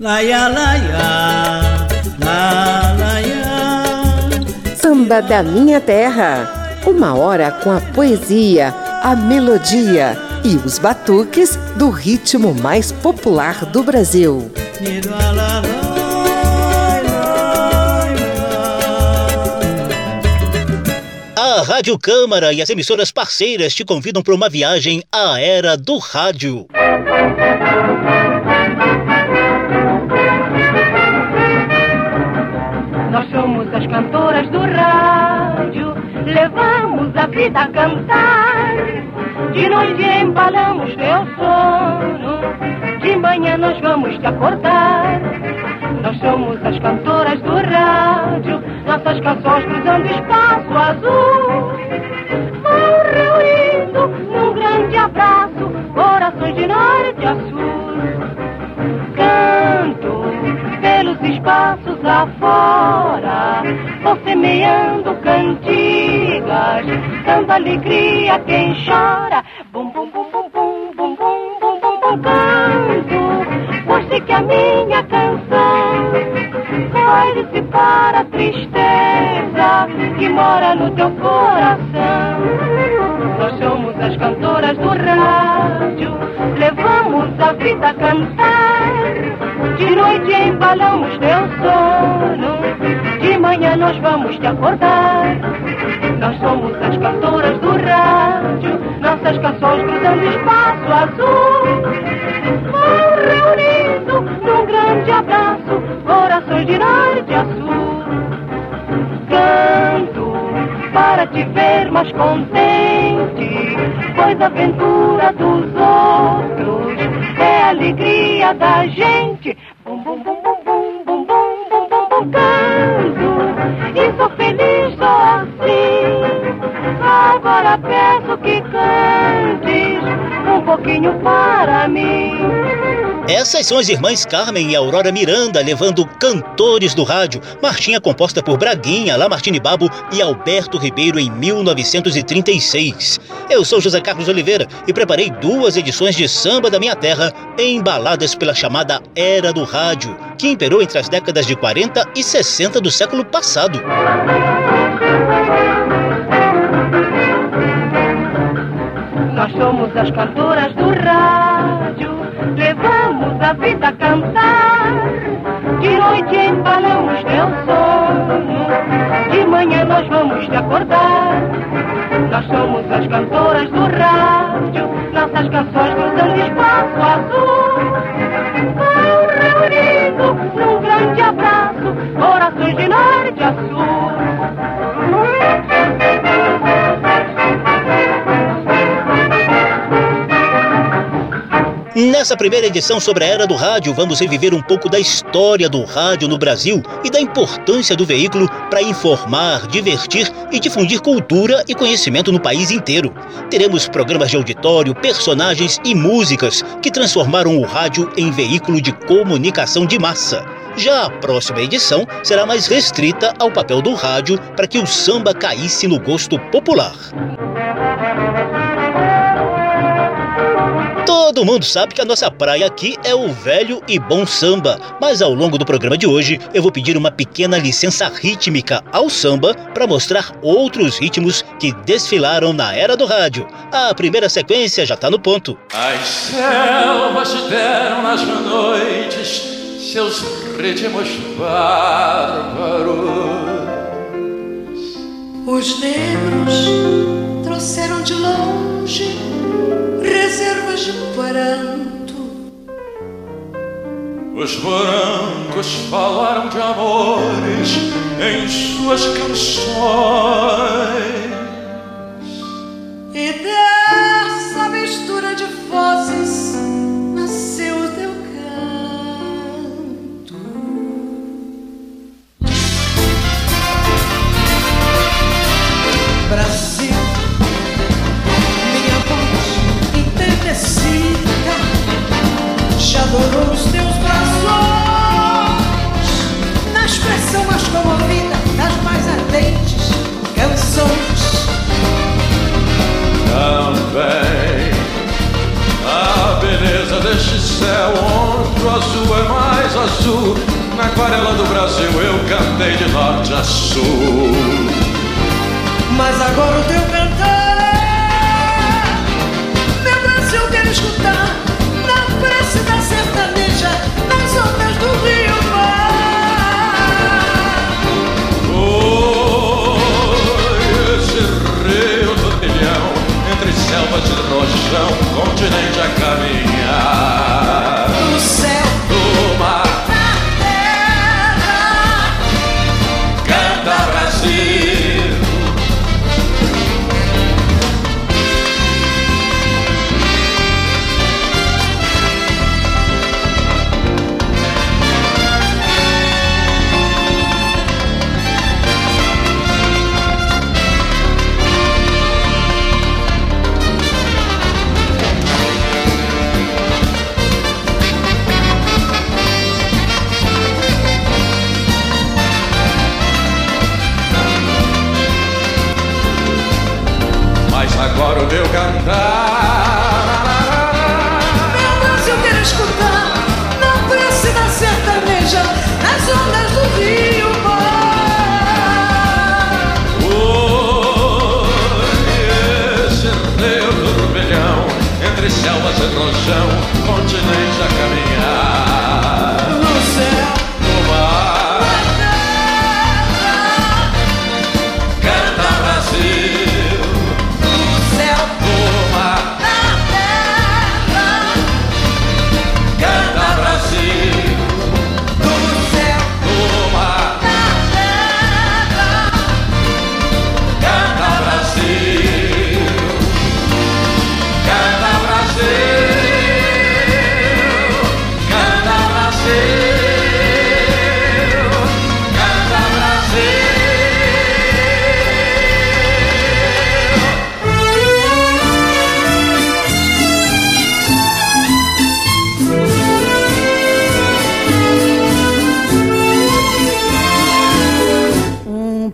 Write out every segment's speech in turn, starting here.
Laia, laia, la, laia. Samba da Minha Terra. Uma hora com a poesia, a melodia e os batuques do ritmo mais popular do Brasil. A Rádio Câmara e as emissoras parceiras te convidam para uma viagem à era do rádio. Nós somos as cantoras do rádio, levamos a vida a cantar. De noite embalamos teu sono, de manhã nós vamos te acordar. Nós somos as cantoras do rádio, nossas canções cruzando espaço azul. Vão reunindo num grande abraço, corações de norte a sul. Canto pelos espaços afora, vou semeando cantigas, dando alegria a quem chora. Bum, bum, bum, bum, bum, bum, bum, bum, bum, bum, canto, pois que a minha canção vai dissipar a tristeza que mora no teu coração. Nós somos as cantoras do rádio, levamos a vida a cantar. De noite embalamos teu sono, de manhã nós vamos te acordar. Nós somos as cantoras do rádio, nossas canções cruzando espaço azul. Vão reunindo num grande abraço, corações de norte a sul. Canto para te ver mais contente, pois a aventura dos outros é a alegria da gente. Essas são as irmãs Carmen e Aurora Miranda levando cantores do rádio, marchinha composta por Braguinha, Lamartine Babo e Alberto Ribeiro em 1936. Eu sou José Carlos Oliveira e preparei duas edições de Samba da Minha Terra embaladas pela chamada Era do Rádio, que imperou entre as décadas de 40 e 60 do século passado. Nós somos as cantoras do rádio, levamos a vida cantar. De noite embalamos teu sono, de manhã nós vamos te acordar. Nós somos as cantoras do rádio, nossas canções cruzando espaço azul. Nessa primeira edição sobre a era do rádio, vamos reviver um pouco da história do rádio no Brasil e da importância do veículo para informar, divertir e difundir cultura e conhecimento no país inteiro. Teremos programas de auditório, personagens e músicas que transformaram o rádio em veículo de comunicação de massa. Já a próxima edição será mais restrita ao papel do rádio para que o samba caísse no gosto popular. Todo mundo sabe que a nossa praia aqui é o velho e bom samba, mas ao longo do programa de hoje eu vou pedir uma pequena licença rítmica ao samba para mostrar outros ritmos que desfilaram na era do rádio. A primeira sequência já está no ponto. As selvas deram nas noites seus ritmos bárbaros. Os negros trouxeram de longe reservas de pranto. Os brancos falaram de amores em suas canções. E dessa mistura de vozes te adorou nos teus braços, na expressão mais comovida das mais ardentes canções. Também a beleza deste céu, onde o azul é mais azul, na aquarela do Brasil eu cantei de norte a sul. Mas agora o teu cantor meu Brasil quero escutar selvas de rojão, continente a caminhar.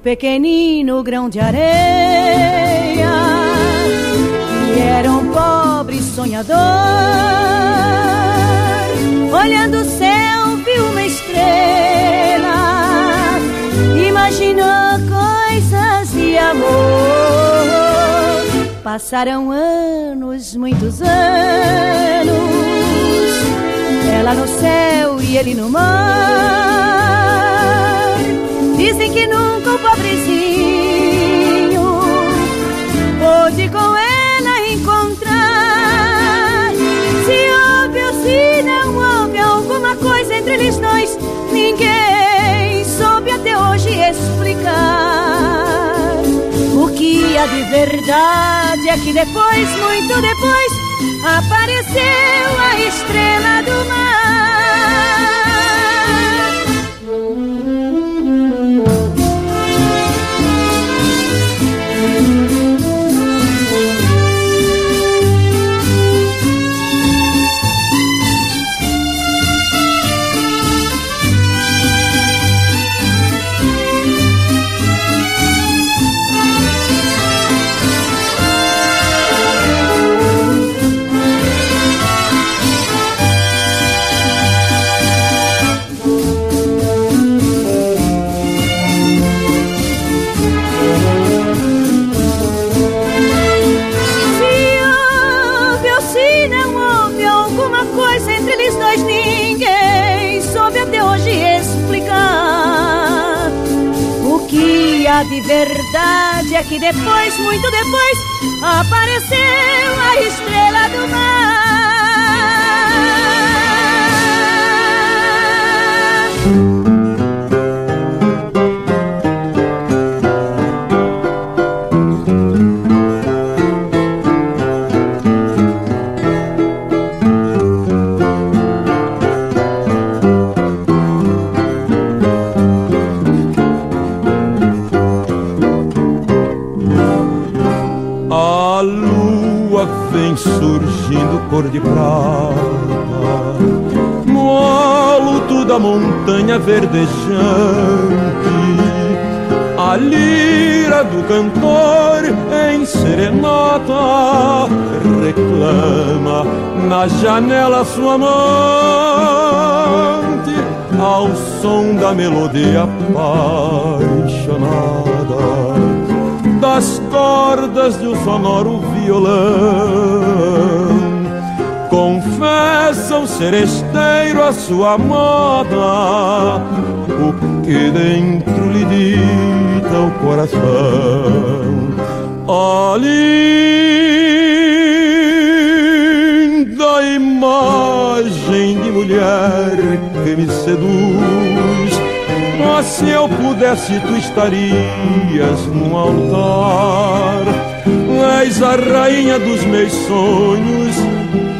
Pequenino grão de areia que era um pobre sonhador. Olhando o céu, viu uma estrela, imaginou coisas de amor. Passaram anos, muitos anos, ela no céu e ele no mar. Dizem que nunca pôde com ela encontrar. Se houve ou se não houve alguma coisa entre eles dois, ninguém soube até hoje explicar. O que há de verdade é que depois, muito depois, apareceu a estrela do mar. Que há de verdade é que depois, muito depois, apareceu a estrela do mar. Cor de prata No alto da montanha verdejante A lira do cantor em serenata Reclama na janela sua amante ao som da melodia apaixonada das cordas de um sonoro violão. Confessa o seresteiro a sua amada, o que dentro lhe dita o coração. A linda imagem de mulher que me seduz. Mas se eu pudesse, tu estarias no altar. És a rainha dos meus sonhos,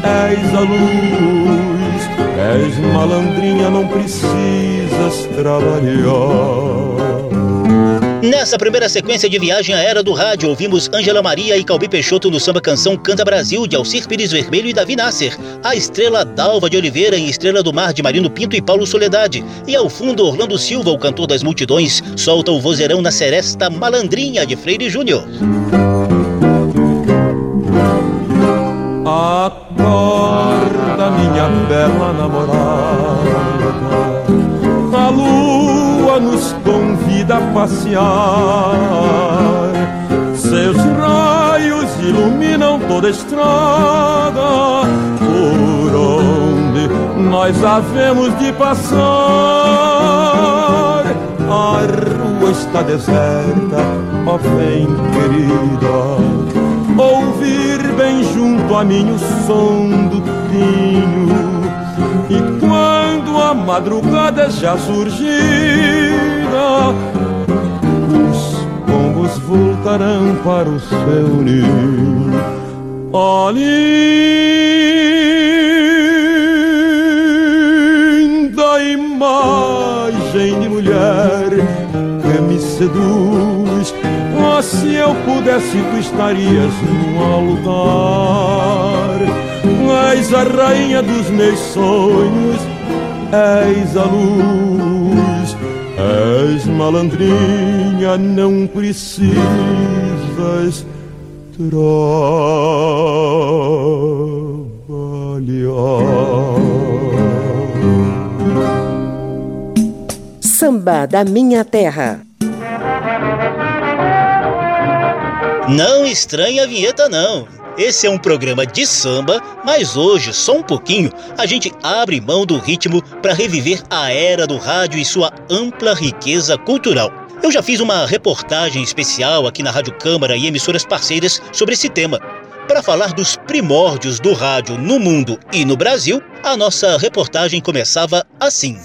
és a luz, és malandrinha, não precisas trabalhar. Nessa primeira sequência de viagem à era do rádio, ouvimos Ângela Maria e Calbi Peixoto no samba canção Canta Brasil, de Alcir Pires Vermelho e Davi Nasser. A estrela Dalva de Oliveira em Estrela do Mar, de Marino Pinto e Paulo Soledade. E ao fundo, Orlando Silva, o cantor das multidões, solta o vozeirão na seresta Malandrinha, de Freire Júnior. Acorda, minha bela namorada, a lua nos convida a passear. Seus raios iluminam toda a estrada por onde nós havemos de passar. A rua está deserta, ó bem querida. A mim o som do pinho. E quando a madrugada já surgida Os pombos voltarão para o seu ninho. Linda imagem de mulher que me seduz Se eu pudesse, tu estarias no altar. És a rainha dos meus sonhos, és a luz, és malandrinha, não precisas trabalhar. Samba da Minha Terra. Não estranhe a vinheta, não. Esse é um programa de samba, mas hoje, só um pouquinho, a gente abre mão do ritmo para reviver a era do rádio e sua ampla riqueza cultural. Eu já fiz uma reportagem especial aqui na Rádio Câmara e emissoras parceiras sobre esse tema. Para falar dos primórdios do rádio no mundo e no Brasil, a nossa reportagem começava assim.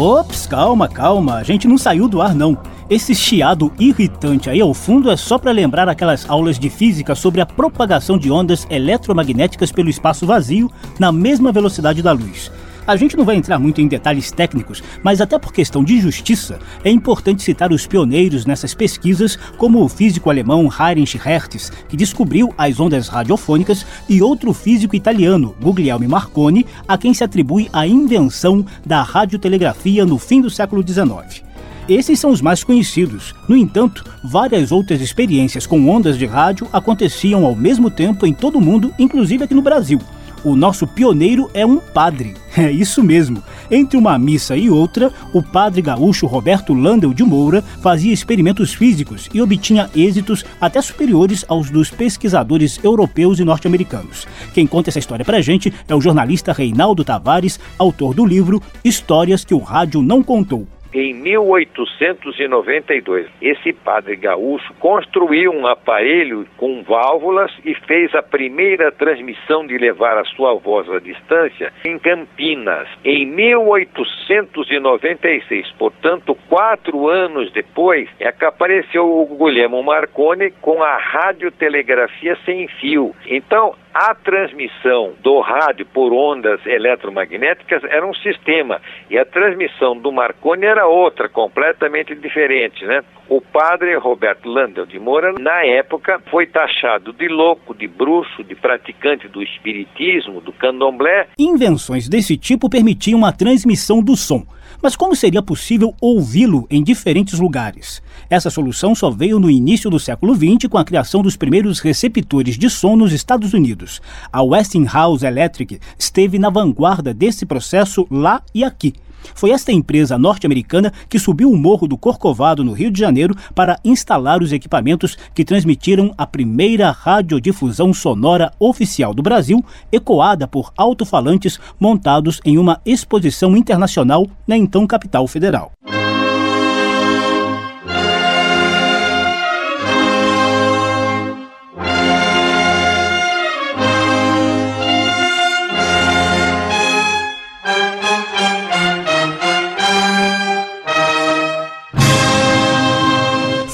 Ops, calma, calma, a gente não saiu do ar não. Esse chiado irritante aí ao fundo é só para lembrar aquelas aulas de física sobre a propagação de ondas eletromagnéticas pelo espaço vazio na mesma velocidade da luz. A gente não vai entrar muito em detalhes técnicos, mas até por questão de justiça, é importante citar os pioneiros nessas pesquisas, como o físico alemão Heinrich Hertz, que descobriu as ondas radiofônicas, e outro físico italiano, Guglielmo Marconi, a quem se atribui a invenção da radiotelegrafia no fim do século XIX. Esses são os mais conhecidos. No entanto, várias outras experiências com ondas de rádio aconteciam ao mesmo tempo em todo o mundo, inclusive aqui no Brasil. O nosso pioneiro é um padre. É isso mesmo. Entre uma missa e outra, o padre gaúcho Roberto Landel de Moura fazia experimentos físicos e obtinha êxitos até superiores aos dos pesquisadores europeus e norte-americanos. Quem conta essa história pra gente é o jornalista Reinaldo Tavares, autor do livro Histórias que o Rádio Não Contou em 1892. Esse padre gaúcho construiu um aparelho com válvulas e fez a primeira transmissão de levar a sua voz à distância em Campinas. Em 1896, portanto, quatro anos depois, é que apareceu o Guglielmo Marconi com a radiotelegrafia sem fio. Então, a transmissão do rádio por ondas eletromagnéticas era um sistema e a transmissão do Marconi era outra, completamente diferente, né? O padre Roberto Landel de Moura, na época, foi taxado de louco, de bruxo, de praticante do espiritismo, do candomblé. Invenções desse tipo permitiam a transmissão do som. Mas como seria possível ouvi-lo em diferentes lugares? Essa solução só veio no início do século XX com a criação dos primeiros receptores de som nos Estados Unidos. A Westinghouse Electric esteve na vanguarda desse processo lá e aqui. Foi esta empresa norte-americana que subiu o morro do Corcovado, no Rio de Janeiro, para instalar os equipamentos que transmitiram a primeira radiodifusão sonora oficial do Brasil, ecoada por alto-falantes montados em uma exposição internacional na então capital federal.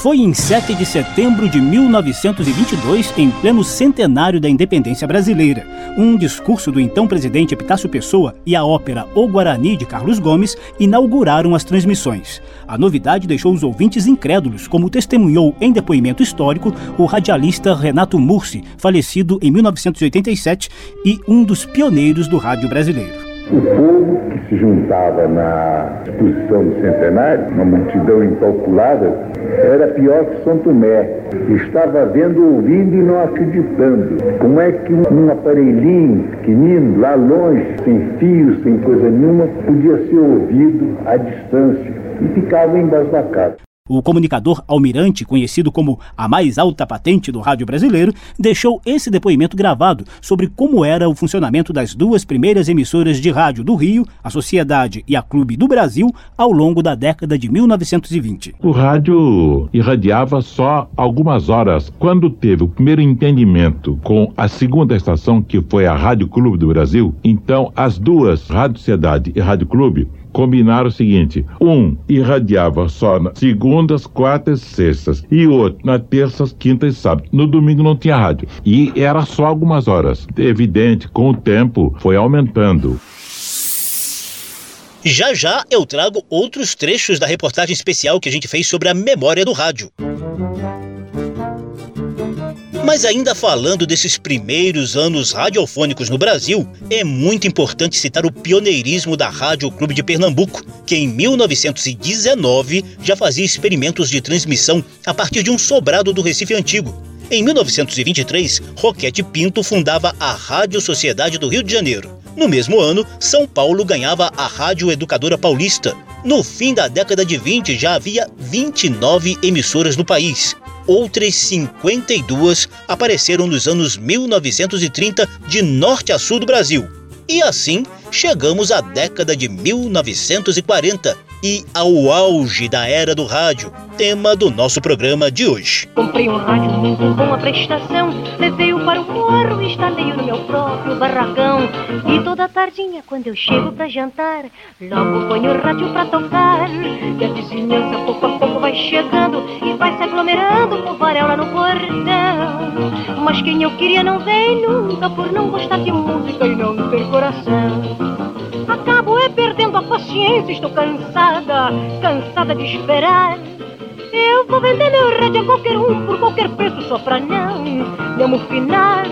Foi em 7 de setembro de 1922, em pleno centenário da independência brasileira. Um discurso do então presidente Epitácio Pessoa e a ópera O Guarani de Carlos Gomes inauguraram as transmissões. A novidade deixou os ouvintes incrédulos, como testemunhou em depoimento histórico o radialista Renato Mursi, falecido em 1987 e um dos pioneiros do rádio brasileiro. O povo que se juntava na exposição do centenário, uma multidão incalculável, era pior que São Tomé. Estava vendo, ouvindo e não acreditando. Como é que um aparelhinho pequenino, lá longe, sem fios, sem coisa nenhuma, podia ser ouvido à distância e ficava embasbacado. O comunicador Almirante, conhecido como a mais alta patente do rádio brasileiro, deixou esse depoimento gravado sobre como era o funcionamento das duas primeiras emissoras de rádio do Rio, a Sociedade e a Clube do Brasil, ao longo da década de 1920. O rádio irradiava só algumas horas. Quando teve o primeiro entendimento com a segunda estação, que foi a Rádio Clube do Brasil, então as duas, Rádio Sociedade e Rádio Clube, combinaram o seguinte: um irradiava só nas segundas, quartas e sextas, e outro na terças, quintas e sábados. No domingo não tinha rádio. E era só algumas horas. Evidente, com o tempo foi aumentando. Já já eu trago outros trechos da reportagem especial que a gente fez sobre a memória do rádio. Mas ainda falando desses primeiros anos radiofônicos no Brasil, é muito importante citar o pioneirismo da Rádio Clube de Pernambuco, que em 1919 já fazia experimentos de transmissão a partir de um sobrado do Recife Antigo. Em 1923, Roquete Pinto fundava a Rádio Sociedade do Rio de Janeiro. No mesmo ano, São Paulo ganhava a Rádio Educadora Paulista. No fim da década de 20, já havia 29 emissoras no país. Outras 52 apareceram nos anos 1930 de norte a sul do Brasil. E assim chegamos à década de 1940 e ao auge da era do rádio, tema do nosso programa de hoje. Comprei um rádio novo com a prestação, levei-o para o morro, instalei-o no meu próprio barracão. E toda tardinha, quando eu chego para jantar, logo ponho o rádio para tocar. E a vizinhança pouco a pouco vai chegando e vai se aglomerando com varela no portão. Mas quem eu queria não vem nunca por não gostar de música e não ter coração. É perdendo a paciência, estou cansada, cansada de esperar. Eu vou vender meu rádio a qualquer um por qualquer preço só pra não me amofinar.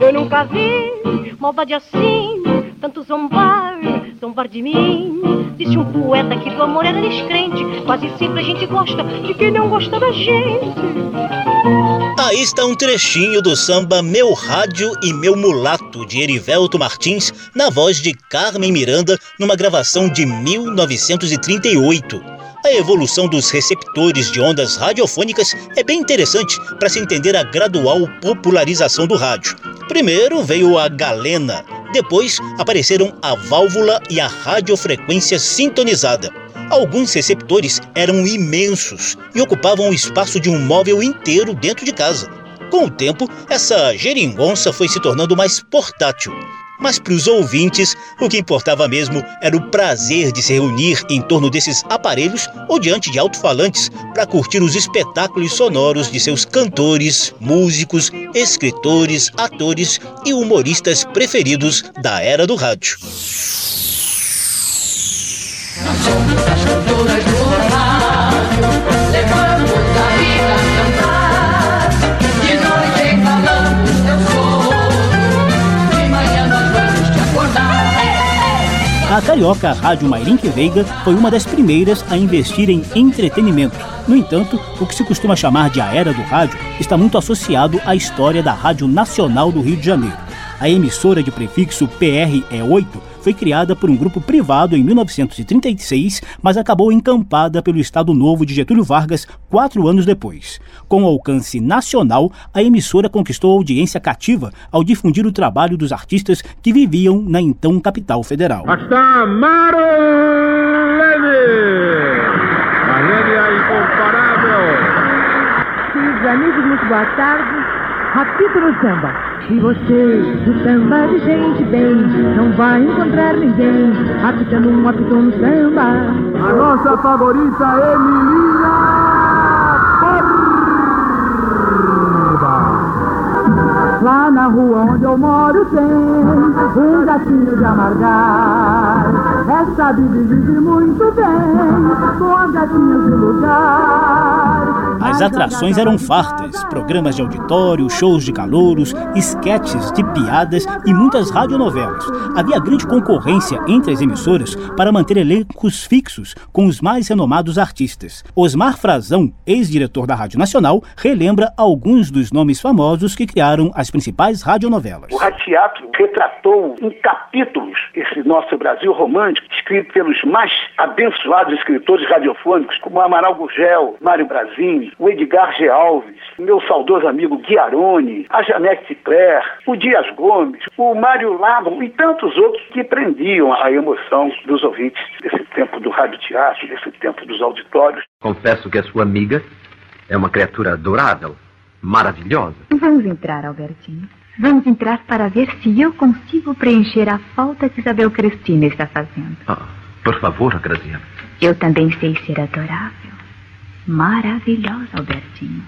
Eu nunca vi maldade assim, tanto zombar, zombar de mim. Disse um poeta que do amor era descrente, quase sempre a gente gosta de quem não gosta da gente. Aí está um trechinho do samba Meu Rádio e Meu Mulato, de Erivelto Martins, na voz de Carmen Miranda, numa gravação de 1938. A evolução dos receptores de ondas radiofônicas é bem interessante para se entender a gradual popularização do rádio. Primeiro veio a galena, depois apareceram a válvula e a radiofrequência sintonizada. Alguns receptores eram imensos e ocupavam o espaço de um móvel inteiro dentro de casa. Com o tempo, essa geringonça foi se tornando mais portátil. Mas para os ouvintes, o que importava mesmo era o prazer de se reunir em torno desses aparelhos ou diante de alto-falantes para curtir os espetáculos sonoros de seus cantores, músicos, escritores, atores e humoristas preferidos da era do rádio. A carioca Rádio Mairink Veiga foi uma das primeiras a investir em entretenimento. No entanto, o que se costuma chamar de a era do rádio está muito associado à história da Rádio Nacional do Rio de Janeiro. A emissora de prefixo PRE8 é foi criada por um grupo privado em 1936, mas acabou encampada pelo Estado Novo de Getúlio Vargas quatro anos depois. Com alcance nacional, a emissora conquistou audiência cativa ao difundir o trabalho dos artistas que viviam na então capital federal. Está Maro Leme, a Leme incomparável. Queridos amigos, muito boa tarde. Rapito no samba. E você, do samba de gente bem, não vai encontrar ninguém apitando um apito no samba. A nossa favorita Emilina Borba. Lá na rua onde eu moro tem um gatinho de amargar. Essa Bibi vive muito bem com as gatinhas do lugar. As atrações eram fartas, programas de auditório, shows de calouros, esquetes de piadas e muitas radionovelas. Havia grande concorrência entre as emissoras para manter elencos fixos com os mais renomados artistas. Osmar Frazão, ex-diretor da Rádio Nacional, relembra alguns dos nomes famosos que criaram as principais radionovelas. O radioteatro retratou em capítulos esse nosso Brasil romântico, escrito pelos mais abençoados escritores radiofônicos, como Amaral Gurgel, Mário Brasil, o Edgar G. Alves, meu saudoso amigo Guiarone, a Janete Claire, o Dias Gomes, o Mário Lago e tantos outros que prendiam a emoção dos ouvintes desse tempo do radioteatro, desse tempo dos auditórios. Confesso que a sua amiga é uma criatura adorável, maravilhosa. Vamos entrar, Albertinho. Vamos entrar para ver se eu consigo preencher a falta que Isabel Cristina está fazendo. Ah, por favor, Graziano. Eu também sei ser adorável. Maravilhosa, Albertinho.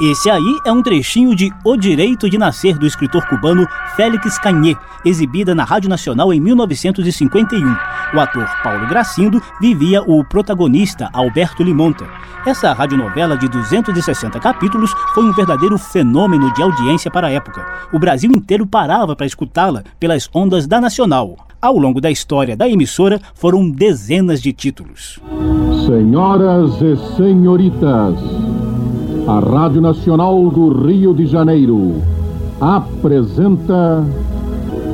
Esse aí é um trechinho de O Direito de Nascer do escritor cubano Félix Canhê, exibida na Rádio Nacional em 1951. O ator Paulo Gracindo vivia o protagonista Alberto Limonta. Essa radionovela de 260 capítulos foi um verdadeiro fenômeno de audiência para a época. O Brasil inteiro parava para escutá-la pelas ondas da Nacional. Ao longo da história da emissora, foram dezenas de títulos. Senhoras e senhoritas, a Rádio Nacional do Rio de Janeiro apresenta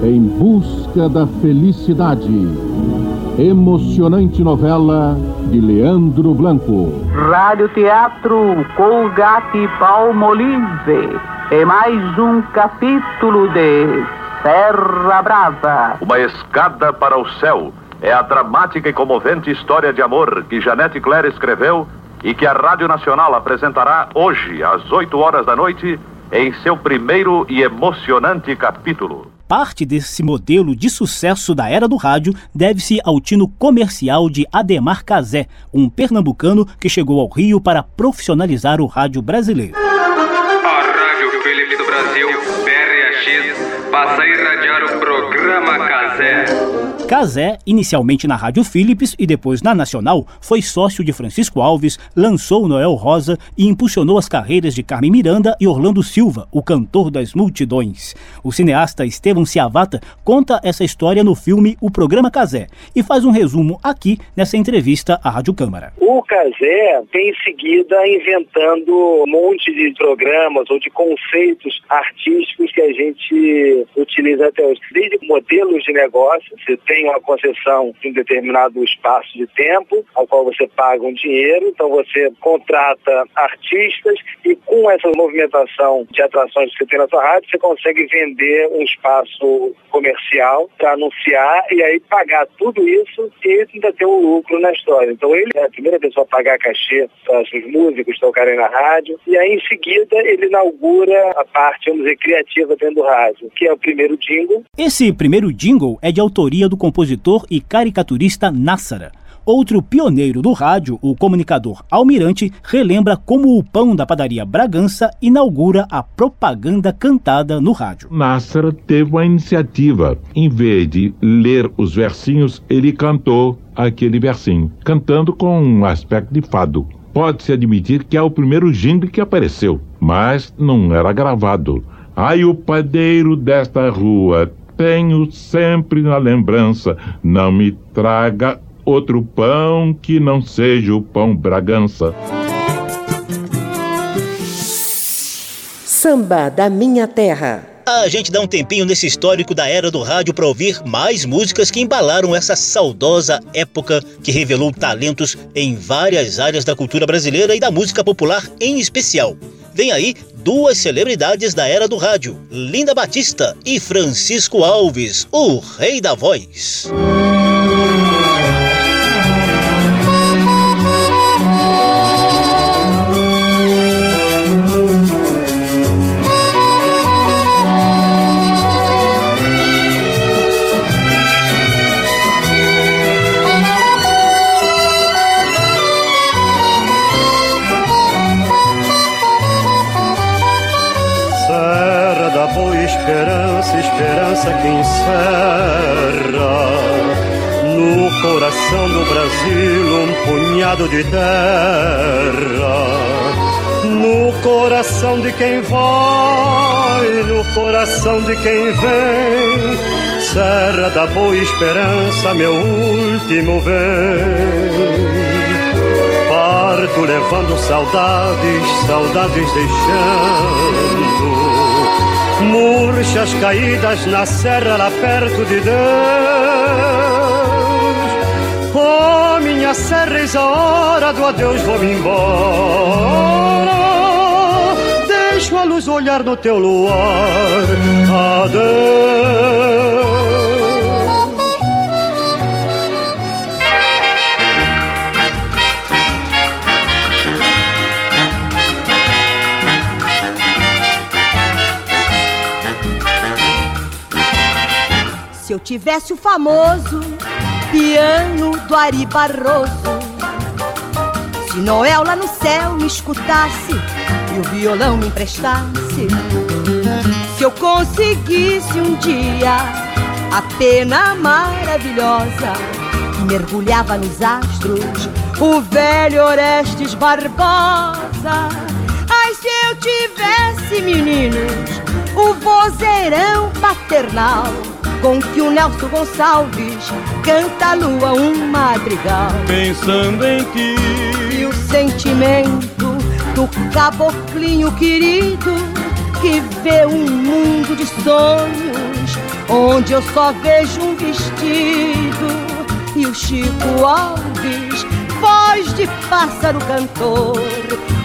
Em Busca da Felicidade, emocionante novela de Leandro Blanco. Rádio Teatro Colgate Palmolive é mais um capítulo de Serra Brava. Uma escada para o céu é a dramática e comovente história de amor que Janete Claire escreveu e que a Rádio Nacional apresentará hoje, às 8 horas da noite, em seu primeiro e emocionante capítulo. Parte desse modelo de sucesso da era do rádio deve-se ao tino comercial de Ademar Cazé, um pernambucano que chegou ao Rio para profissionalizar o rádio brasileiro. A Rádio Philips do Brasil, PRX, passa a irradiar o programa Cazé. Cazé, inicialmente na Rádio Philips e depois na Nacional, foi sócio de Francisco Alves, lançou Noel Rosa e impulsionou as carreiras de Carmen Miranda e Orlando Silva, o cantor das multidões. O cineasta Estevão Ciavata conta essa história no filme O Programa Cazé e faz um resumo aqui nessa entrevista à Rádio Câmara. O Cazé tem em seguida inventando um monte de programas ou de conceitos artísticos que a gente utiliza até hoje. Desde modelos de negócio, você tem uma concessão de um determinado espaço de tempo, ao qual você paga um dinheiro, então você contrata artistas e com essa movimentação de atrações que você tem na sua rádio, você consegue vender um espaço comercial para anunciar e aí pagar tudo isso e ainda ter um lucro na história. Então ele é a primeira pessoa a pagar cachê para os músicos tocarem na rádio e aí em seguida ele inaugura a parte, vamos dizer, criativa dentro do rádio, que é o primeiro jingle. Esse primeiro jingle é de autoria do compositor e caricaturista Nassara. Outro pioneiro do rádio, o comunicador Almirante, relembra como o pão da padaria Bragança inaugura a propaganda cantada no rádio. Nassara teve uma iniciativa. Em vez de ler os versinhos, ele cantou aquele versinho, cantando com um aspecto de fado. Pode-se admitir que é o primeiro jingle que apareceu, mas não era gravado. Ai, o padeiro desta rua tenho sempre na lembrança. Não me traga outro pão que não seja o pão Bragança. Samba da Minha Terra. A gente dá um tempinho nesse histórico da era do rádio para ouvir mais músicas que embalaram essa saudosa época que revelou talentos em várias áreas da cultura brasileira e da música popular em especial. Vem aí duas celebridades da era do rádio, Linda Batista e Francisco Alves, o rei da voz. Quem vai, no coração de quem vem, Serra da Boa Esperança, meu último bem. Parto levando saudades, saudades deixando murchas caídas na serra lá perto de Deus. Oh, minha serra, eis a hora do adeus, vou-me embora. Deixo a luz olhar no teu luar. Adeus. eu tivesse o famoso piano do Ari Barroso, se Noel lá no céu me escutasse e o violão me emprestasse, se eu conseguisse um dia a pena maravilhosa que mergulhava nos astros, o velho Orestes Barbosa. Ai, se eu tivesse meninos, o vozeirão paternal com que o Nelson Gonçalves canta a lua um madrigal. Pensando em ti. E o sentimento do caboclinho querido que vê um mundo de sonhos onde eu só vejo um vestido. E o Chico Alves, voz de pássaro cantor,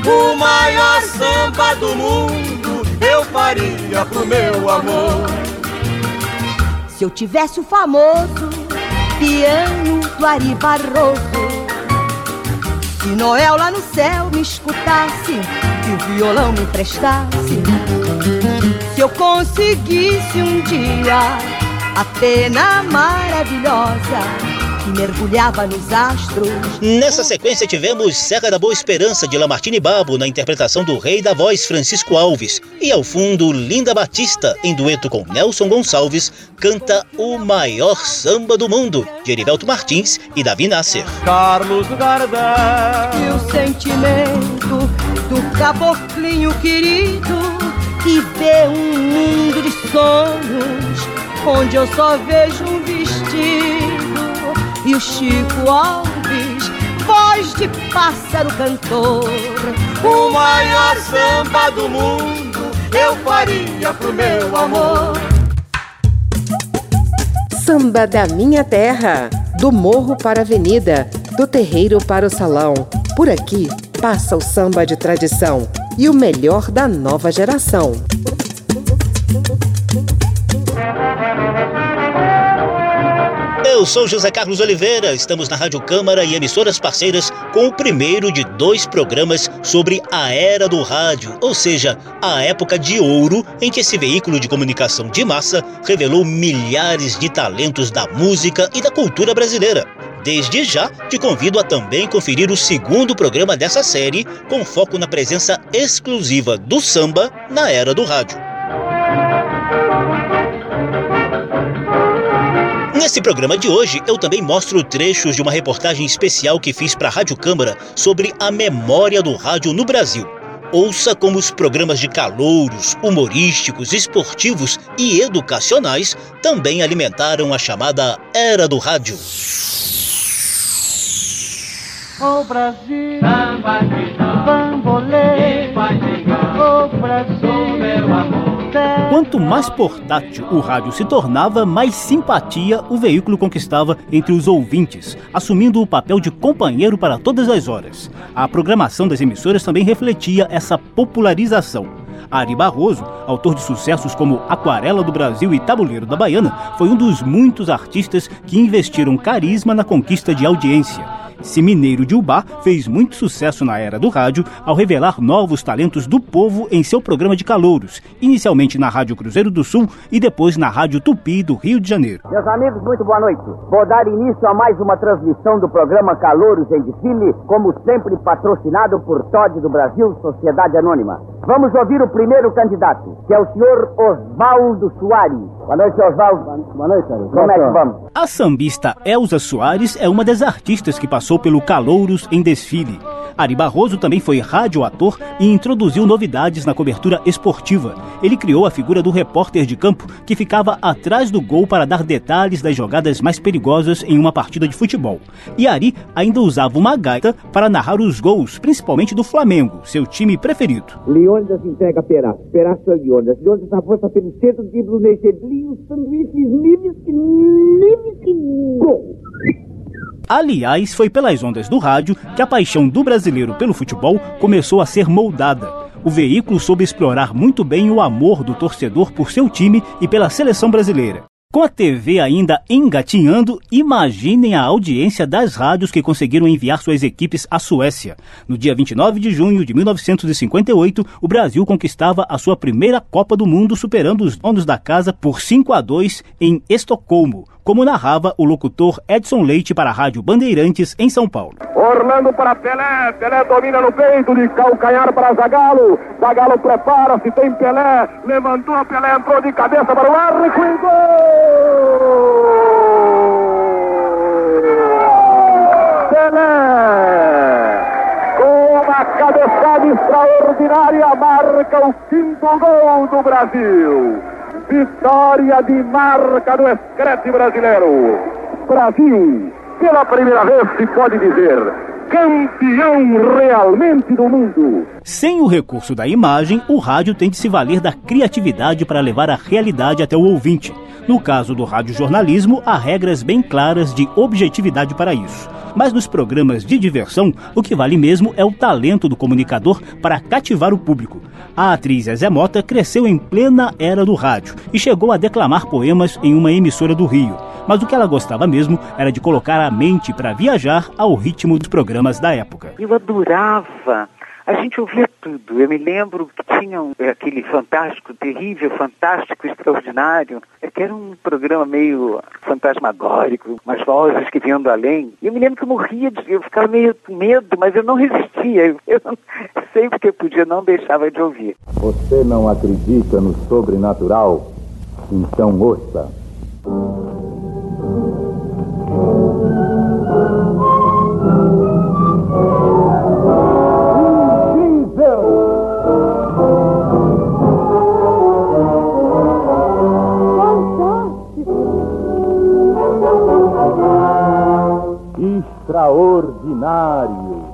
o maior samba do mundo eu faria pro meu amor. Se eu tivesse o famoso piano do Ari Barroso, se Noel lá no céu me escutasse e o violão me emprestasse, se eu conseguisse um dia a pena maravilhosa que mergulhava nos astros. Nessa sequência tivemos Serra da Boa Esperança de Lamartine Babo na interpretação do rei da voz Francisco Alves e ao fundo Linda Batista em dueto com Nelson Gonçalves canta o maior samba do mundo de Erivelto Martins e Davi Nasser. Carlos Gardel e o sentimento do caboclinho querido que vê um mundo de sonhos onde eu só vejo um vestido e o Chico Alves, voz de pássaro cantor. O maior samba do mundo eu faria pro meu amor. Samba da minha terra, do morro para a avenida, do terreiro para o salão. Por aqui passa o samba de tradição e o melhor da nova geração. Eu sou José Carlos Oliveira, estamos na Rádio Câmara e emissoras parceiras com o primeiro de dois programas sobre a era do rádio, ou seja, a época de ouro em que esse veículo de comunicação de massa revelou milhares de talentos da música e da cultura brasileira. Desde já, te convido a também conferir o segundo programa dessa série, com foco na presença exclusiva do samba na era do rádio. Nesse programa de hoje, eu também mostro trechos de uma reportagem especial que fiz para a Rádio Câmara sobre a memória do rádio no Brasil. Ouça como os programas de calouros, humorísticos, esportivos e educacionais também alimentaram a chamada Era do Rádio. O Brasil, samba de bambolê, o Brasil, meu amor. Quanto mais portátil o rádio se tornava, mais simpatia o veículo conquistava entre os ouvintes, assumindo o papel de companheiro para todas as horas. A programação das emissoras também refletia essa popularização. Ari Barroso, autor de sucessos como Aquarela do Brasil e Tabuleiro da Baiana, foi um dos muitos artistas que investiram carisma na conquista de audiência. Esse mineiro de Ubá fez muito sucesso na era do rádio ao revelar novos talentos do povo em seu programa de calouros, inicialmente na Rádio Cruzeiro do Sul e depois na Rádio Tupi do Rio de Janeiro. Meus amigos, muito boa noite. Vou dar início a mais uma transmissão do programa Calouros em Desfile, como sempre patrocinado por Todd do Brasil, Sociedade Anônima. Vamos ouvir o primeiro candidato, que é o senhor Osvaldo Soares. Boa noite, Osvaldo. Boa noite. Como é que vamos? A sambista Elza Soares é uma das artistas que passou pelo Calouros em desfile. Ari Barroso também foi radioator e introduziu novidades na cobertura esportiva. Ele criou a figura do repórter de campo que ficava atrás do gol para dar detalhes das jogadas mais perigosas em uma partida de futebol. E Ari ainda usava uma gaita para narrar os gols, principalmente do Flamengo, seu time preferido. Leônidas entrega Perazzo, Perazzo a Leônidas. Leônidas avança pelo centro, dribla o Nechedlinho, sanduíches, Nivski, Nivski, gol! Aliás, foi pelas ondas do rádio que a paixão do brasileiro pelo futebol começou a ser moldada. O veículo soube explorar muito bem o amor do torcedor por seu time e pela seleção brasileira. Com a TV ainda engatinhando, imaginem a audiência das rádios que conseguiram enviar suas equipes à Suécia. No dia 29 de junho de 1958, o Brasil conquistava a sua primeira Copa do Mundo, superando os donos da casa por 5 a 2 em Estocolmo, como narrava o locutor Edson Leite para a Rádio Bandeirantes em São Paulo. Orlando para Pelé, Pelé domina no peito de calcanhar para Zagalo, Zagalo prepara-se, tem Pelé, levantou, Pelé entrou de cabeça para o arco e gol! Pelé, com uma cabeçada extraordinária, marca o quinto gol do Brasil. Vitória de marca do escrete brasileiro. Brasil, pela primeira vez se pode dizer, campeão realmente do mundo. Sem o recurso da imagem, o rádio tem de se valer da criatividade para levar a realidade até o ouvinte. No caso do radiojornalismo, há regras bem claras de objetividade para isso. Mas nos programas de diversão, o que vale mesmo é o talento do comunicador para cativar o público. A atriz Zezé Mota cresceu em plena era do rádio e chegou a declamar poemas em uma emissora do Rio. Mas o que ela gostava mesmo era de colocar a mente para viajar ao ritmo dos programas da época. Eu adorava. A gente ouvia tudo. Eu me lembro que tinha um, aquele fantástico, terrível, fantástico, extraordinário, é que era um programa meio fantasmagórico, umas vozes que vinham do além. E eu me lembro que eu morria, de, eu ficava meio com medo, mas eu não resistia. Eu, eu sempre que eu podia não deixava de ouvir. Você não acredita no sobrenatural? Então ouça. Extraordinário.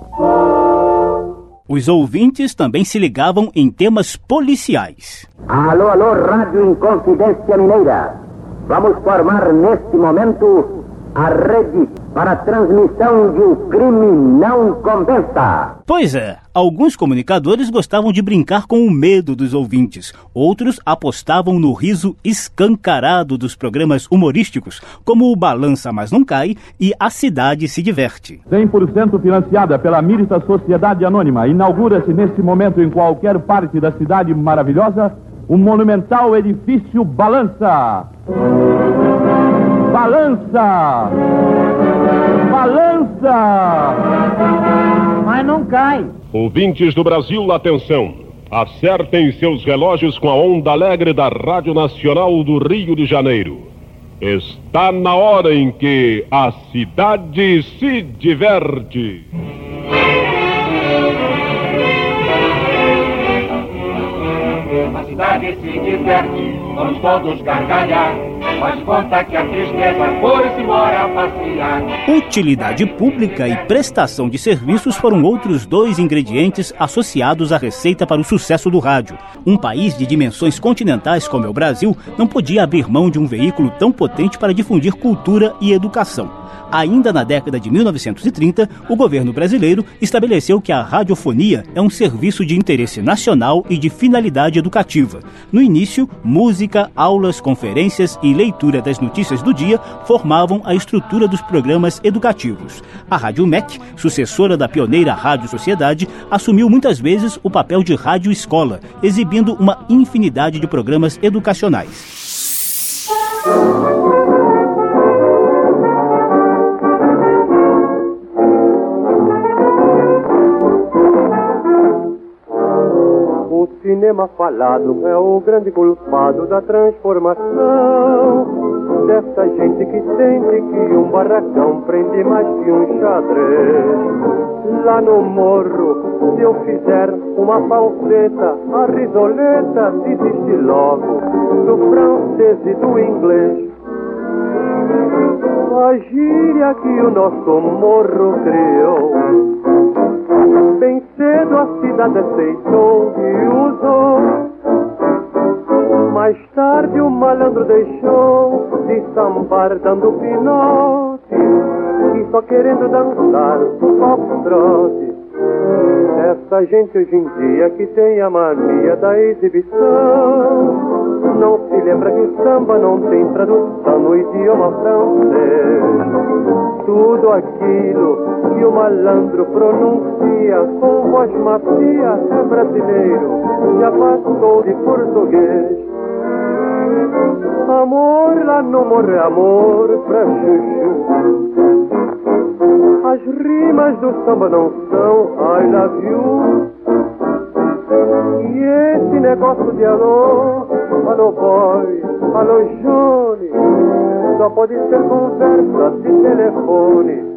Os ouvintes também se ligavam em temas policiais. Alô, alô, Rádio Inconfidência Mineira. Vamos formar neste momento a rede para a transmissão de um crime não convença. Pois é, alguns comunicadores gostavam de brincar com o medo dos ouvintes, outros apostavam no riso escancarado dos programas humorísticos, como o Balança Mas Não Cai e A Cidade Se Diverte. 100% financiada pela Mirta Sociedade Anônima, inaugura-se neste momento em qualquer parte da cidade maravilhosa o monumental edifício Balança. Balança! Balança! Mas não cai. Ouvintes do Brasil, atenção. Acertem seus relógios com a onda alegre da Rádio Nacional do Rio de Janeiro. Está na hora em que a cidade se diverte. cidade se diverte, vamos todos gargalhar. Que a tristeza foi-se embora passear. Utilidade pública e prestação de serviços foram outros dois ingredientes associados à receita para o sucesso do rádio. Um país de dimensões continentais como é o Brasil não podia abrir mão de um veículo tão potente para difundir cultura e educação. Ainda na década de 1930, o governo brasileiro estabeleceu que a radiofonia é um serviço de interesse nacional e de finalidade educativa. No início, música, aulas, conferências e leitura das notícias do dia formavam a estrutura dos programas educativos. A Rádio MEC, sucessora da pioneira Rádio Sociedade, assumiu muitas vezes o papel de rádio escola, exibindo uma infinidade de programas educacionais. Cinema falado é o grande culpado da transformação dessa gente que sente que um barracão prende mais que um xadrez. Lá no morro, se eu fizer uma falseta, a risoleta desiste logo do francês e do inglês. A gíria que o nosso morro criou Bem cedo a cidade aceitou e usou. Mais tarde o malandro deixou de sambar dando pinote e só querendo dançar o foxtrot. Essa gente hoje em dia que tem a mania da exibição não se lembra que samba não tem tradução no idioma francês. Tudo aquilo que o malandro pronuncia com voz macia é brasileiro, já passou de português. Amor lá no morre amor pra chuchu. As rimas do samba não são I love you. E esse negócio de alô, alô boy, alô Johnny, só pode ser conversa de telefone.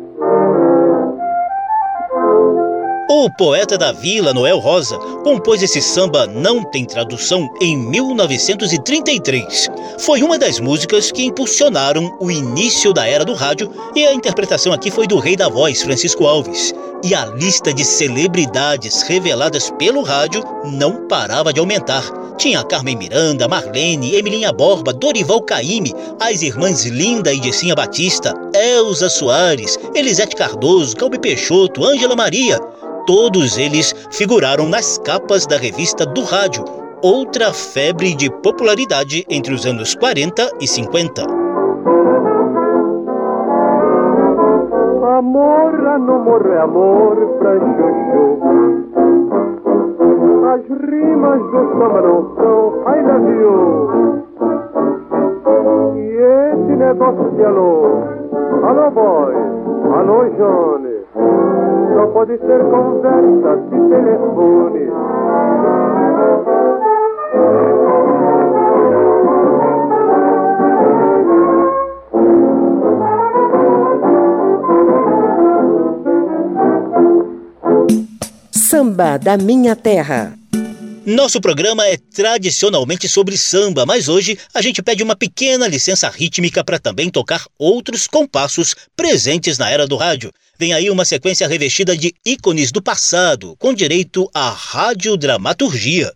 O poeta da Vila, Noel Rosa, compôs esse samba Não Tem Tradução em 1933. Foi uma das músicas que impulsionaram o início da era do rádio e a interpretação aqui foi do rei da voz, Francisco Alves. E a lista de celebridades reveladas pelo rádio não parava de aumentar. Tinha Carmen Miranda, Marlene, Emilinha Borba, Dorival Caymmi, as irmãs Linda e Jessinha Batista, Elza Soares, Elisete Cardoso, Calbi Peixoto, Ângela Maria. Todos eles figuraram nas capas da revista do rádio, outra febre de popularidade entre os anos 40 e 50. Amor no morre amor pra chuchu. As rimas do samba são I love you. E esse negócio de alô, alô boy, alô Johnny, só pode ser conversa de telefone. Samba da Minha Terra. Nosso programa é tradicionalmente sobre samba, mas hoje a gente pede uma pequena licença rítmica para também tocar outros compassos presentes na era do rádio. Vem aí uma sequência revestida de ícones do passado, com direito à radiodramaturgia.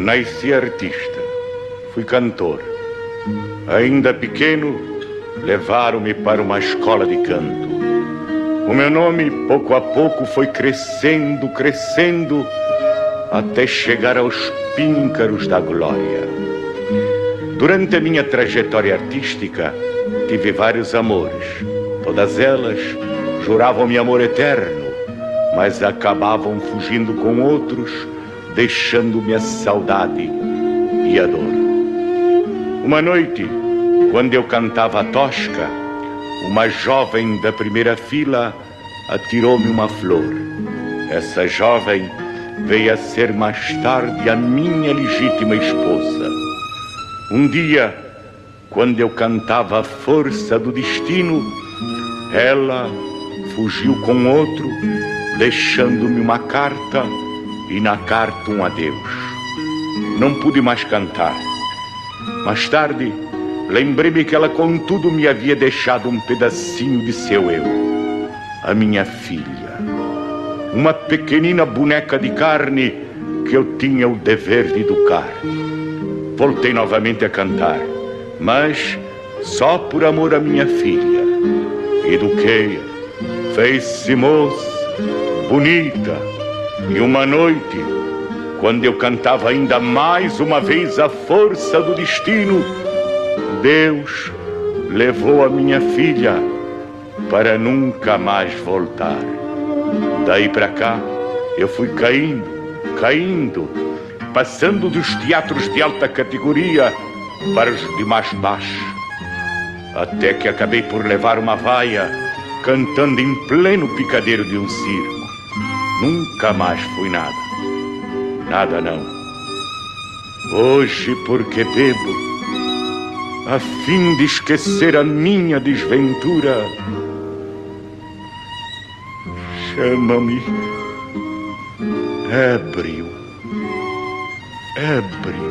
Nasci artista, fui cantor. Ainda pequeno, levaram-me para uma escola de canto. O meu nome, pouco a pouco, foi crescendo, crescendo, até chegar aos píncaros da glória. Durante a minha trajetória artística, tive vários amores. Todas elas juravam-me amor eterno, mas acabavam fugindo com outros deixando-me a saudade e a dor. Uma noite, quando eu cantava a tosca, uma jovem da primeira fila atirou-me uma flor. Essa jovem veio a ser mais tarde a minha legítima esposa. Um dia, quando eu cantava a força do destino, ela fugiu com outro, deixando-me uma carta e na carta um adeus. Não pude mais cantar. Mais tarde, lembrei-me que ela, contudo, me havia deixado um pedacinho de seu eu, a minha filha. Uma pequenina boneca de carne que eu tinha o dever de educar. Voltei novamente a cantar, mas só por amor à minha filha. Eduquei-a, fez-se moça, bonita, e uma noite, quando eu cantava ainda mais uma vez a força do destino, Deus levou a minha filha para nunca mais voltar. Daí para cá, eu fui caindo, caindo, passando dos teatros de alta categoria para os de mais baixo, até que acabei por levar uma vaia cantando em pleno picadeiro de um circo. Nunca mais fui nada. Nada não. Hoje, porque bebo, a fim de esquecer a minha desventura, chama-me ébrio, ébrio.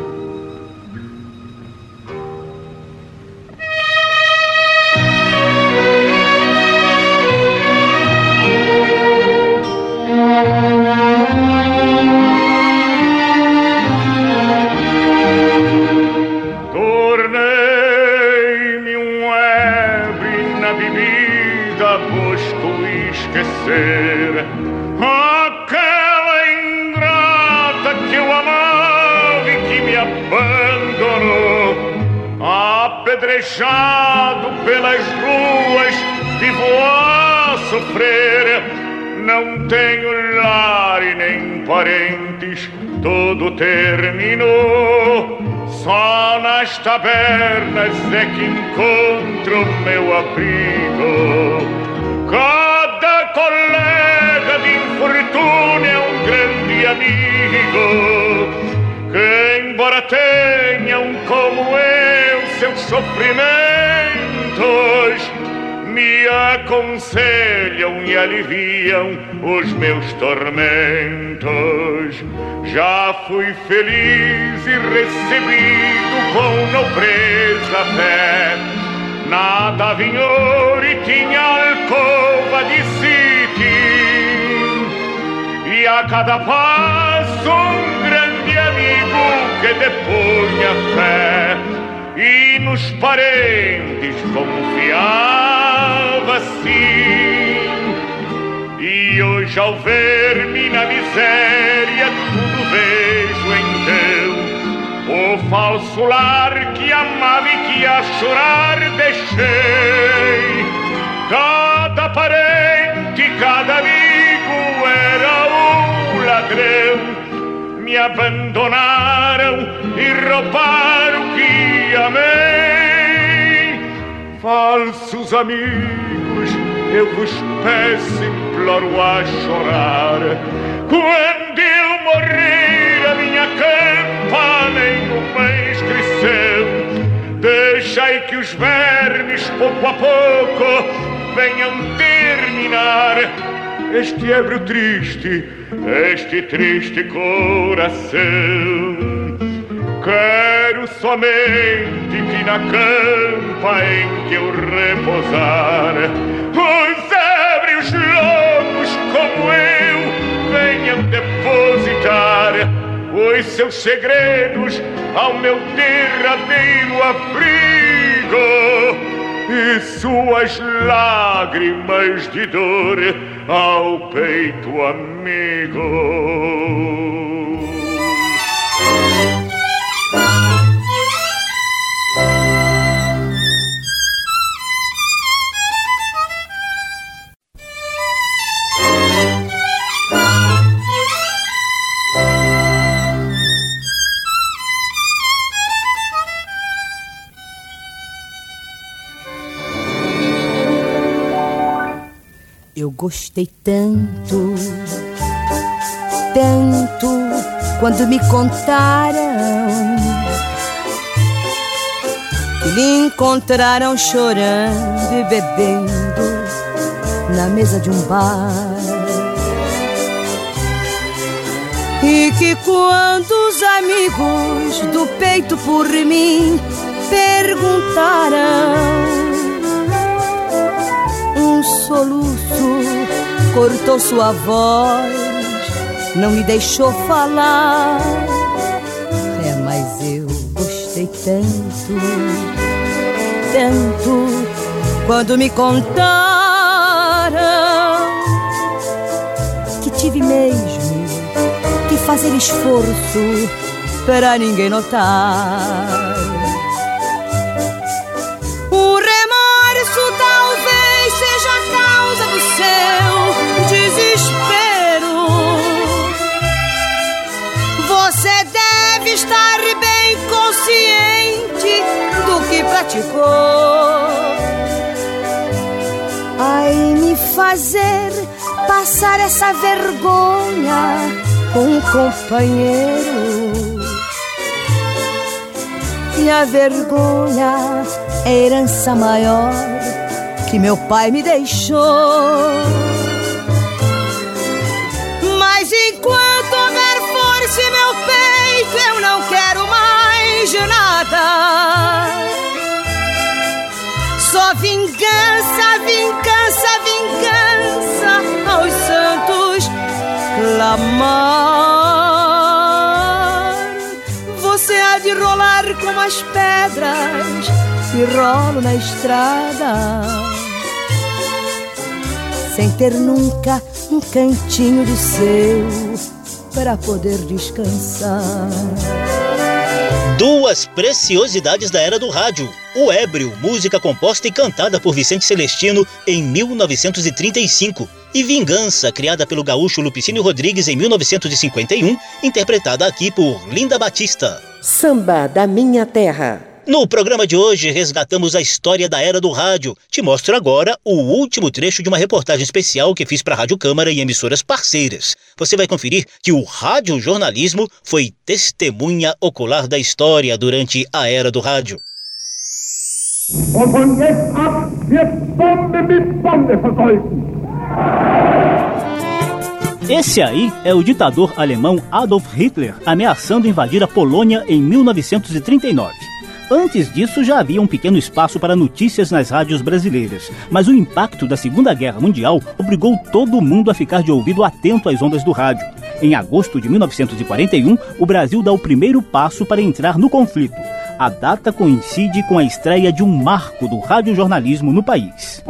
Apedrejado pelas ruas, vivo a sofrer. Não tenho lar e nem parentes, tudo terminou. Só nas tabernas é que encontro meu abrigo. Cada colega de infortúnio é um grande amigo. Que, embora tenham como eu seus sofrimentos, me aconselham e aliviam os meus tormentos. Já fui feliz e recebido com nobreza fé. Nada vinhor e tinha alcova de sítio. E a cada passo um grande amigo que depunha fé. E nos parentes confiava sim. E hoje ao ver-me na miséria tudo vejo então o falso lar que amava e que a chorar deixei. Cada parente, cada amigo era um ladrão. Me abandonaram e roubaram o que amei. Falsos amigos, eu vos peço, imploro a chorar. Quando eu morrer, a minha campa nenhuma inscrição. Deixai que os vermes, pouco a pouco, venham terminar este ébrio triste, este triste coração. Quero somente que na campa em que eu repousar, os ébrios loucos como eu venham depositar os seus segredos ao meu derradeiro abrigo e suas lágrimas de dor ao peito amigo. Eu gostei tanto, tanto quando me contaram me encontraram chorando e bebendo na mesa de um bar. E que quando os amigos do peito por mim perguntaram, um soluço cortou sua voz, não me deixou falar. É, mas eu gostei tanto, tanto, quando me contaram que tive mesmo que fazer esforço para ninguém notar. Praticou. Ai, me fazer passar essa vergonha com um companheiro. E a vergonha é a herança maior que meu pai me deixou. Mas enquanto Vingança, vingança, vingança aos santos clamar. Você há de rolar como as pedras que rolo na estrada, sem ter nunca um cantinho de seu para poder descansar. Duas preciosidades da era do rádio. O Ébrio, música composta e cantada por Vicente Celestino em 1935. E Vingança, criada pelo gaúcho Lupicínio Rodrigues em 1951, interpretada aqui por Linda Batista. Samba da Minha Terra. No programa de hoje, resgatamos a história da era do rádio. Te mostro agora o último trecho de uma reportagem especial que fiz para a Rádio Câmara e emissoras parceiras. Você vai conferir que o radiojornalismo foi testemunha ocular da história durante a era do rádio. Esse aí é o ditador alemão Adolf Hitler ameaçando invadir a Polônia em 1939. Antes disso, já havia um pequeno espaço para notícias nas rádios brasileiras, mas o impacto da Segunda Guerra Mundial obrigou todo mundo a ficar de ouvido atento às ondas do rádio. Em agosto de 1941, o Brasil dá o primeiro passo para entrar no conflito. A data coincide com a estreia de um marco do radiojornalismo no país.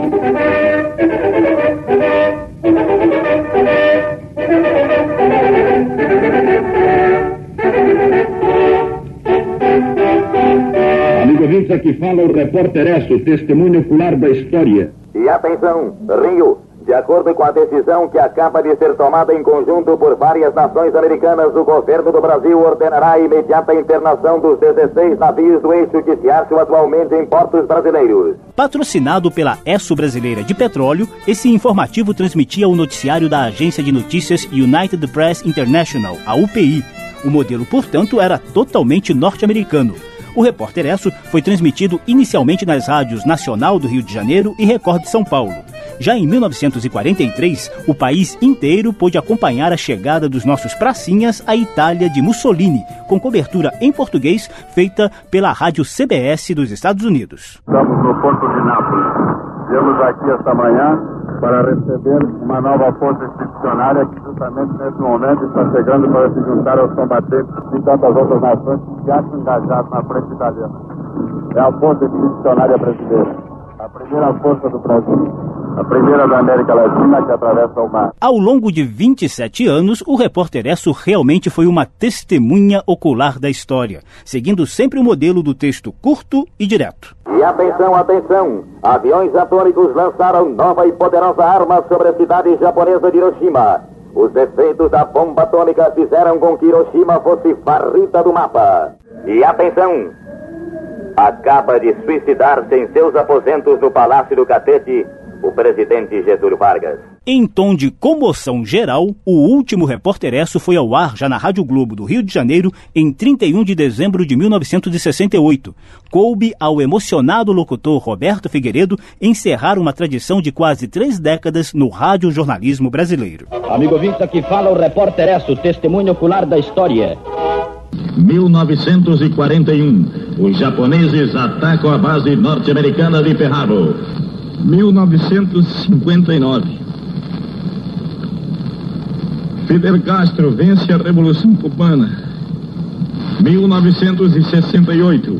Amigo ouvinte, aqui fala o repórter Esso, testemunho ocular da história. E atenção, Rio, de acordo com a decisão que acaba de ser tomada em conjunto por várias nações americanas, o governo do Brasil ordenará a imediata internação dos 16 navios do eixo que se acham atualmente em portos brasileiros. Patrocinado pela ESSO Brasileira de Petróleo, esse informativo transmitia o noticiário da agência de notícias United Press International, a UPI. O modelo, portanto, era totalmente norte-americano. O Repórter Esso foi transmitido inicialmente nas rádios Nacional do Rio de Janeiro e Record de São Paulo. Já em 1943, o país inteiro pôde acompanhar a chegada dos nossos pracinhas à Itália de Mussolini, com cobertura em português feita pela rádio CBS dos Estados Unidos. Estamos no Porto de Nápoles. Viemos aqui esta manhã para receber uma nova força expedicionária que justamente nesse momento está chegando para se juntar aos combatentes de tantas outras nações que se acham engajados na frente italiana. É a força expedicionária brasileira, a primeira força do Brasil, a primeira da América Latina que atravessa o mar. Ao longo de 27 anos, o repórter Esso realmente foi uma testemunha ocular da história, seguindo sempre o modelo do texto curto e direto. E atenção, atenção! Aviões atômicos lançaram nova e poderosa arma sobre a cidade japonesa de Hiroshima. Os efeitos da bomba atômica fizeram com que Hiroshima fosse varrida do mapa. E atenção! Acaba de suicidar-se em seus aposentos no Palácio do Catete o presidente Getúlio Vargas. Em tom de comoção geral, o último repórteresso foi ao ar já na Rádio Globo do Rio de Janeiro em 31 de dezembro de 1968. Coube ao emocionado locutor Roberto Figueiredo encerrar uma tradição de quase três décadas no radiojornalismo brasileiro. Amigo ouvinte, aqui fala o repórteresso, testemunho ocular da história. 1941. Os japoneses atacam a base norte-americana de Pearl Harbor. 1959. Fidel Castro vence a Revolução Cubana. 1968.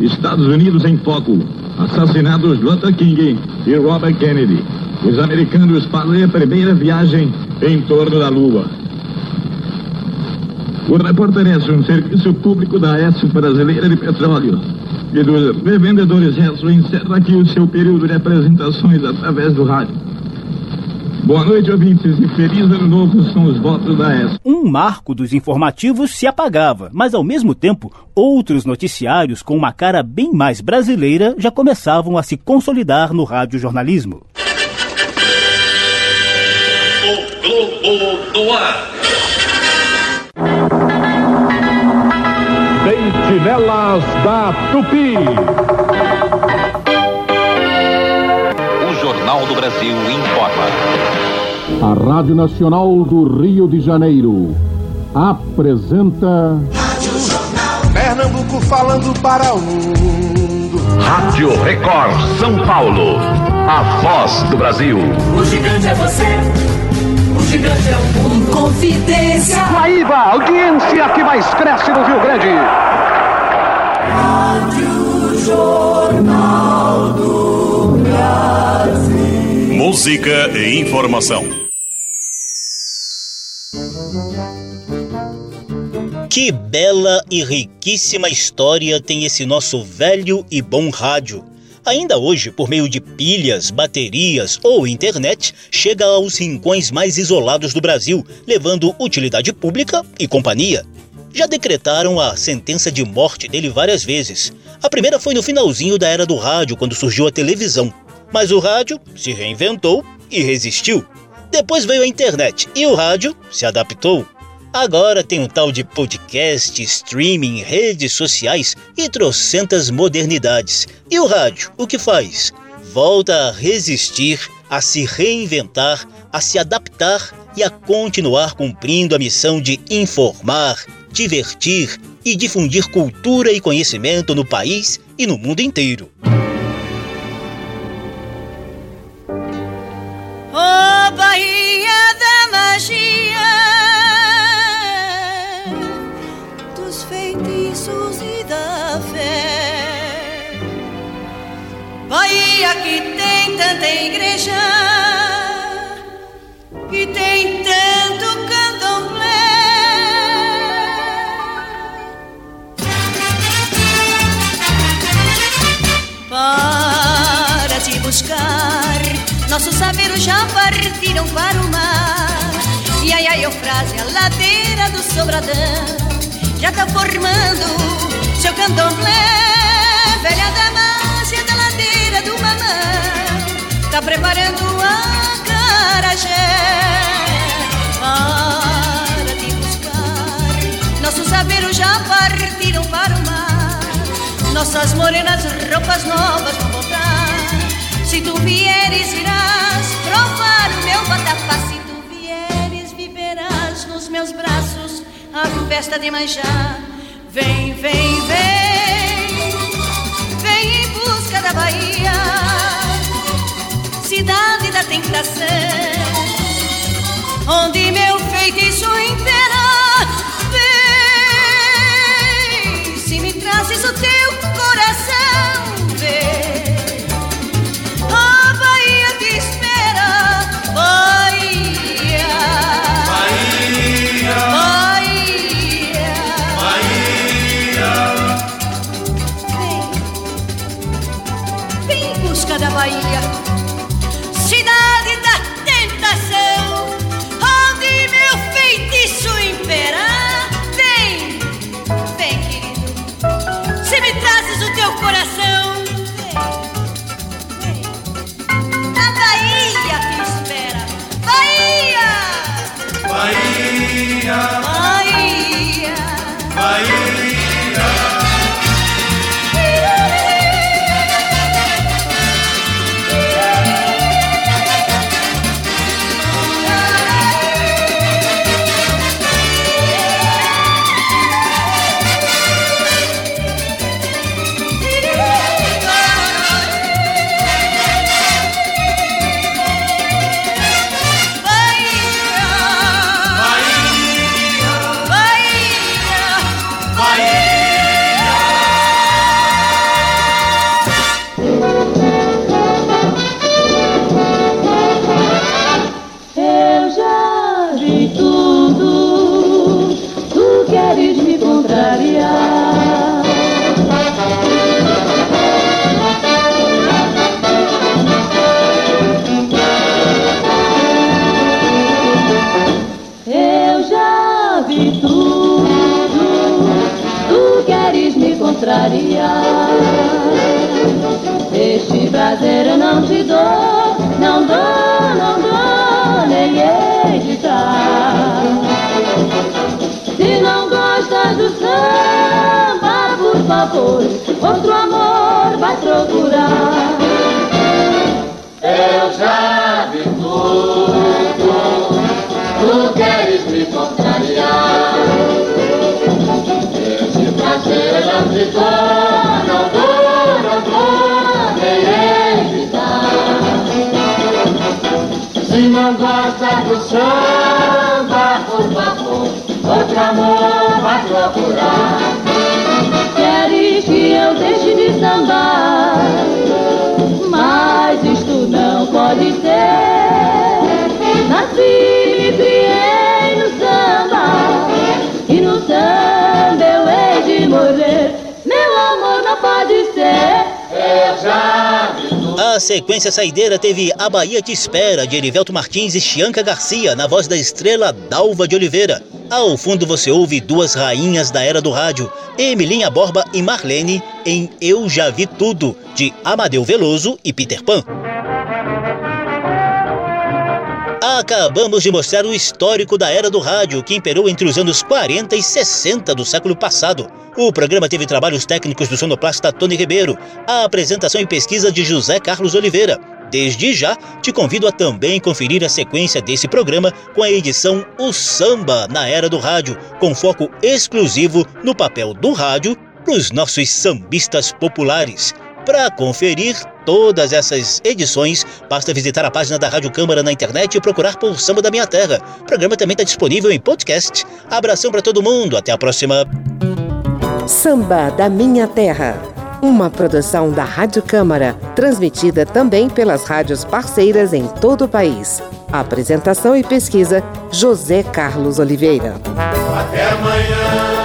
Estados Unidos em foco. Assassinados Luther King e Robert Kennedy. Os americanos fazem a primeira viagem em torno da Lua. O repórter é um serviço público da ESO Brasileira de Petróleo dos revendedores ESO encerra aqui o seu período de apresentações através do rádio. Boa noite, ouvintes, e feliz ano novo são os votos da ESO. Um marco dos informativos se apagava, mas ao mesmo tempo, outros noticiários com uma cara bem mais brasileira já começavam a se consolidar no radiojornalismo. O Globo no ar. Sentinelas da Tupi. O Jornal do Brasil informa. A Rádio Nacional do Rio de Janeiro apresenta. Pernambuco falando para o mundo. Rádio Record São Paulo. A voz do Brasil. O gigante é você. Gigante é o mundo. Confidência. Guaíba, audiência que mais cresce no Rio Grande. Rádio Jornal do Brasil. Música e informação. Que bela e riquíssima história tem esse nosso velho e bom rádio. Ainda hoje, por meio de pilhas, baterias ou internet, chega aos rincões mais isolados do Brasil, levando utilidade pública e companhia. Já decretaram a sentença de morte dele várias vezes. A primeira foi no finalzinho da era do rádio, quando surgiu a televisão. Mas o rádio se reinventou e resistiu. Depois veio a internet e o rádio se adaptou. Agora tem um tal de podcast, streaming, redes sociais e trocentas modernidades. E o rádio, o que faz? Volta a resistir, a se reinventar, a se adaptar e a continuar cumprindo a missão de informar, divertir e difundir cultura e conhecimento no país e no mundo inteiro. Nossos saberes já partiram para o mar. E ai ai, frase, a ladeira do Sobradão já tá formando seu candomblé. Velha Damácia da ladeira do mamão tá preparando a carajé. Para te buscar, nossos saberes já partiram para o mar. Nossas morenas roupas novas vão voltar. Se tu vieres, irás provar o meu vatapá. Se tu vieres, viverás nos meus braços a festa de manjar. Vem, vem, vem, vem em busca da Bahia, cidade da tentação, onde meu feitiço impera. Vem, se me trazes o teu Se não gosta do samba, por favor, outro amor vai procurar. Queres que eu deixe de sambar? Mas isto não pode ser. Nasci, me criei no samba, e no samba eu hei de morrer. Meu amor não pode ser. Eu já vi A sequência saideira teve A Bahia Te Espera, de Erivelto Martins e Chianca Garcia, na voz da estrela Dalva de Oliveira. Ao fundo você ouve duas rainhas da era do rádio, Emilinha Borba e Marlene, em Eu Já Vi Tudo, de Amadeu Veloso e Peter Pan. Acabamos de mostrar o histórico da era do rádio, que imperou entre os anos 40 e 60 do século passado. O programa teve trabalhos técnicos do sonoplasta Tony Ribeiro, a apresentação e pesquisa de José Carlos Oliveira. Desde já, te convido a também conferir a sequência desse programa com a edição O Samba na Era do Rádio, com foco exclusivo no papel do rádio para os nossos sambistas populares. Para conferir todas essas edições, basta visitar a página da Rádio Câmara na internet e procurar por Samba da Minha Terra. O programa também está disponível em podcast. Abração para todo mundo, até a próxima. Samba da Minha Terra. Uma produção da Rádio Câmara, transmitida também pelas rádios parceiras em todo o país. Apresentação e pesquisa: José Carlos Oliveira. Até amanhã.